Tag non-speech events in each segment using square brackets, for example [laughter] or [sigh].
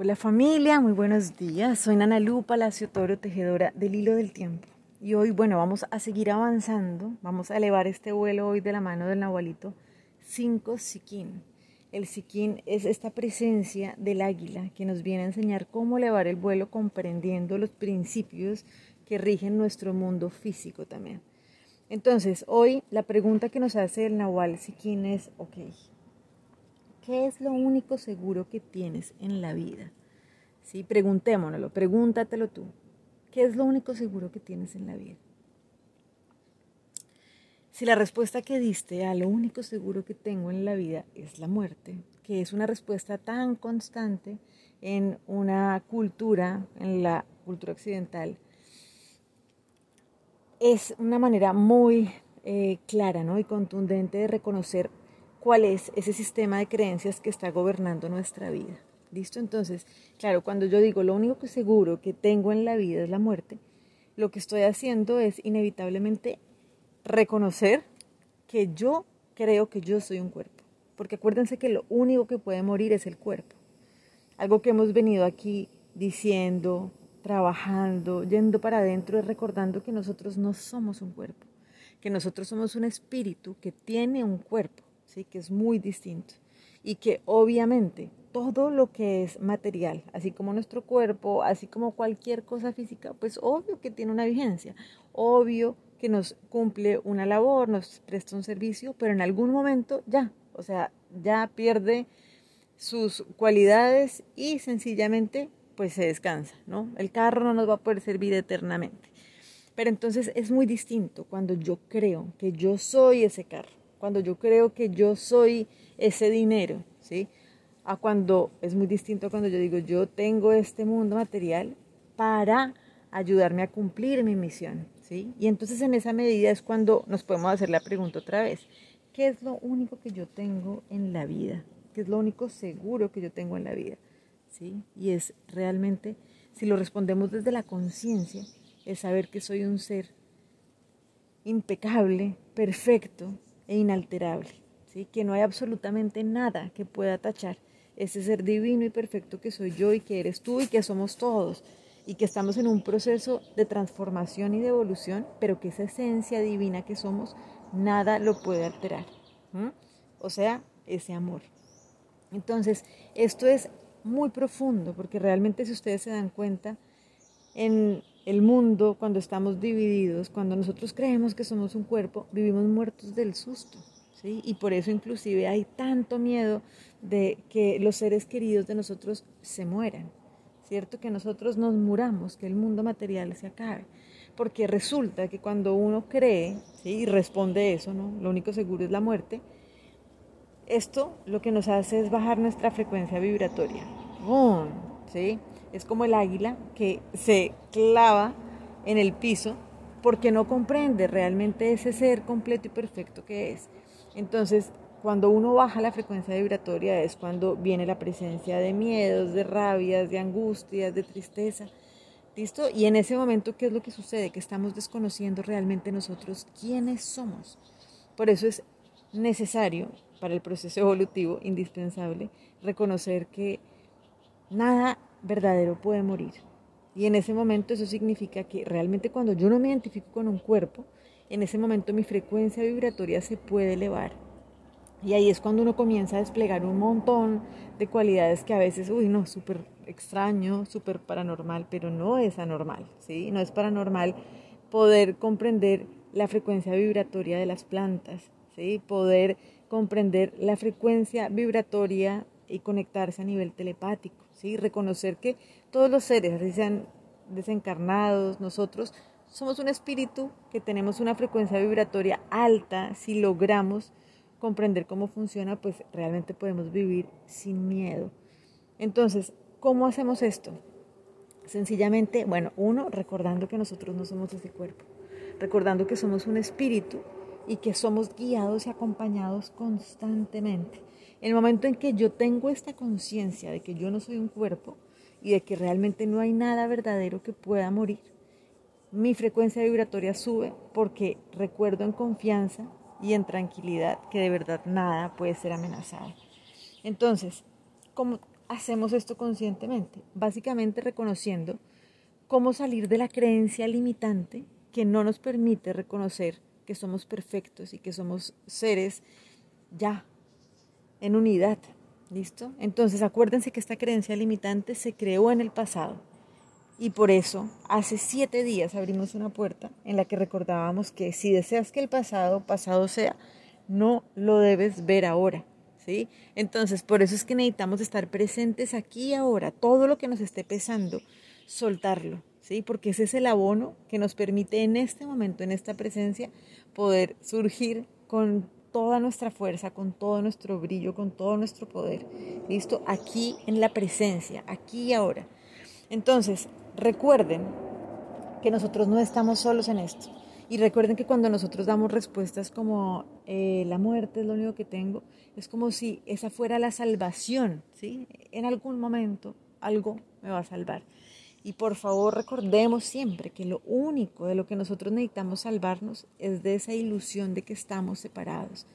Hola familia, muy buenos días. Soy Nana Lu Palacio Toro, tejedora del hilo del tiempo. Y hoy, bueno, vamos a seguir avanzando. Vamos a elevar este vuelo hoy de la mano del Nahualito 5 Siquín. El Siquín es esta presencia del águila que nos viene a enseñar cómo elevar el vuelo comprendiendo los principios que rigen nuestro mundo físico también. Entonces, hoy la pregunta que nos hace el Nahual Siquín es, ok, ¿Qué es lo único seguro que tienes en la vida? Sí, preguntémonoslo, pregúntatelo tú. ¿Qué es lo único seguro que tienes en la vida? Si la respuesta que diste a lo único seguro que tengo en la vida es la muerte, que es una respuesta tan constante en una cultura, en la cultura occidental, es una manera muy eh, clara ¿no? y contundente de reconocer cuál es ese sistema de creencias que está gobernando nuestra vida. ¿Listo? Entonces, claro, cuando yo digo lo único que seguro que tengo en la vida es la muerte, lo que estoy haciendo es inevitablemente reconocer que yo creo que yo soy un cuerpo. Porque acuérdense que lo único que puede morir es el cuerpo. Algo que hemos venido aquí diciendo, trabajando, yendo para adentro, es recordando que nosotros no somos un cuerpo, que nosotros somos un espíritu que tiene un cuerpo ¿sí? que es muy distinto. Y que obviamente todo lo que es material, así como nuestro cuerpo, así como cualquier cosa física, pues obvio que tiene una vigencia, obvio que nos cumple una labor, nos presta un servicio, pero en algún momento ya, o sea, ya pierde sus cualidades y sencillamente pues se descansa, ¿no? El carro no nos va a poder servir eternamente. Pero entonces es muy distinto cuando yo creo que yo soy ese carro cuando yo creo que yo soy ese dinero, ¿sí? A cuando es muy distinto cuando yo digo, yo tengo este mundo material para ayudarme a cumplir mi misión, ¿sí? Y entonces en esa medida es cuando nos podemos hacer la pregunta otra vez, ¿qué es lo único que yo tengo en la vida? ¿Qué es lo único seguro que yo tengo en la vida? ¿Sí? Y es realmente, si lo respondemos desde la conciencia, es saber que soy un ser impecable, perfecto, e inalterable, ¿sí? que no hay absolutamente nada que pueda tachar ese ser divino y perfecto que soy yo y que eres tú y que somos todos y que estamos en un proceso de transformación y de evolución, pero que esa esencia divina que somos, nada lo puede alterar. O sea, ese amor. Entonces, esto es muy profundo, porque realmente si ustedes se dan cuenta, en el mundo, cuando estamos divididos, cuando nosotros creemos que somos un cuerpo, vivimos muertos del susto. ¿sí? Y por eso inclusive hay tanto miedo de que los seres queridos de nosotros se mueran, ¿cierto? Que nosotros nos muramos, que el mundo material se acabe. Porque resulta que cuando uno cree y responde eso, ¿no? lo único seguro es la muerte, esto lo que nos hace es bajar nuestra frecuencia vibratoria. ¿Sí? Es como el águila que se clava en el piso porque no comprende realmente ese ser completo y perfecto que es. Entonces, cuando uno baja la frecuencia vibratoria es cuando viene la presencia de miedos, de rabias, de angustias, de tristeza. ¿Listo? Y en ese momento, ¿qué es lo que sucede? Que estamos desconociendo realmente nosotros quiénes somos. Por eso es necesario para el proceso evolutivo, indispensable, reconocer que nada verdadero puede morir. Y en ese momento eso significa que realmente cuando yo no me identifico con un cuerpo, en ese momento mi frecuencia vibratoria se puede elevar. Y ahí es cuando uno comienza a desplegar un montón de cualidades que a veces, uy, no, súper extraño, súper paranormal, pero no es anormal, ¿sí? No es paranormal poder comprender la frecuencia vibratoria de las plantas, ¿sí? Poder comprender la frecuencia vibratoria y conectarse a nivel telepático, ¿sí? reconocer que todos los seres, sean desencarnados, nosotros somos un espíritu que tenemos una frecuencia vibratoria alta, si logramos comprender cómo funciona, pues realmente podemos vivir sin miedo. Entonces, ¿cómo hacemos esto? Sencillamente, bueno, uno, recordando que nosotros no somos ese cuerpo, recordando que somos un espíritu y que somos guiados y acompañados constantemente. En el momento en que yo tengo esta conciencia de que yo no soy un cuerpo y de que realmente no hay nada verdadero que pueda morir, mi frecuencia vibratoria sube porque recuerdo en confianza y en tranquilidad que de verdad nada puede ser amenazado. Entonces, ¿cómo, hacemos esto conscientemente? Básicamente reconociendo cómo salir de la creencia limitante que no nos permite reconocer que somos perfectos y que somos seres ya en unidad. ¿Listo? Entonces acuérdense que esta creencia limitante se creó en el pasado y por eso hace siete días abrimos una puerta en la que recordábamos que si deseas que el pasado pasado sea, no lo debes ver ahora. ¿sí? Entonces por eso es que necesitamos estar presentes aquí y ahora, todo lo que nos esté pesando, soltarlo. ¿Sí? Porque ese es el abono que nos permite en este momento, en esta presencia, poder surgir con toda nuestra fuerza, con todo nuestro brillo, con todo nuestro poder. ¿Listo? Aquí en la presencia, aquí y ahora. Entonces, recuerden que nosotros no estamos solos en esto. Y recuerden que cuando nosotros damos respuestas como eh, la muerte es lo único que tengo, es como si esa fuera la salvación, ¿sí? En algún momento algo me va a salvar. Y por favor recordemos siempre que lo único de lo que nosotros necesitamos salvarnos es de esa ilusión de que estamos separados.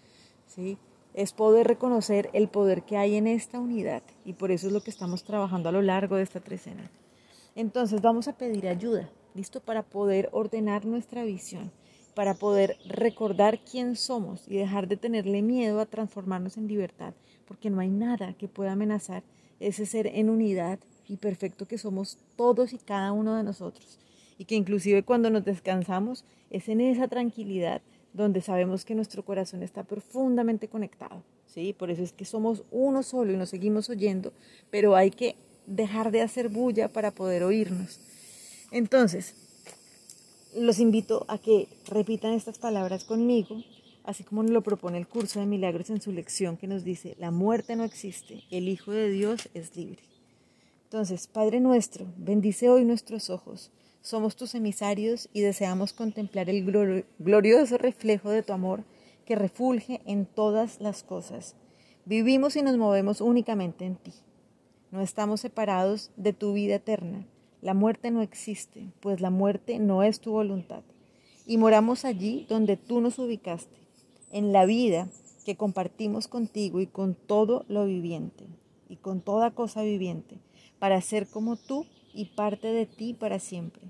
¿sí? Es poder reconocer el poder que hay en esta unidad y por eso es lo que estamos trabajando a lo largo de esta trecena. Entonces vamos a pedir ayuda, ¿listo? Para poder ordenar nuestra visión, para poder recordar quién somos y dejar de tenerle miedo a transformarnos en libertad, porque no hay nada que pueda amenazar ese ser en unidad y perfecto que somos todos y cada uno de nosotros. Y que inclusive cuando nos descansamos es en esa tranquilidad donde sabemos que nuestro corazón está profundamente conectado. ¿sí? Por eso es que somos uno solo y nos seguimos oyendo, pero hay que dejar de hacer bulla para poder oírnos. Entonces, los invito a que repitan estas palabras conmigo, así como nos lo propone el curso de milagros en su lección que nos dice, la muerte no existe, el Hijo de Dios es libre. Entonces, Padre nuestro, bendice hoy nuestros ojos. Somos tus emisarios y deseamos contemplar el glorioso reflejo de tu amor que refulge en todas las cosas. Vivimos y nos movemos únicamente en ti. No estamos separados de tu vida eterna. La muerte no existe, pues la muerte no es tu voluntad. Y moramos allí donde tú nos ubicaste, en la vida que compartimos contigo y con todo lo viviente, y con toda cosa viviente para ser como tú y parte de ti para siempre.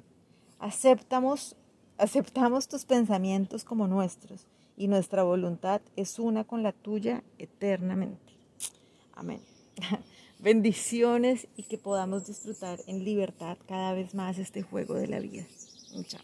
Aceptamos, aceptamos tus pensamientos como nuestros y nuestra voluntad es una con la tuya eternamente. Amén. [laughs] Bendiciones y que podamos disfrutar en libertad cada vez más este juego de la vida. Chao.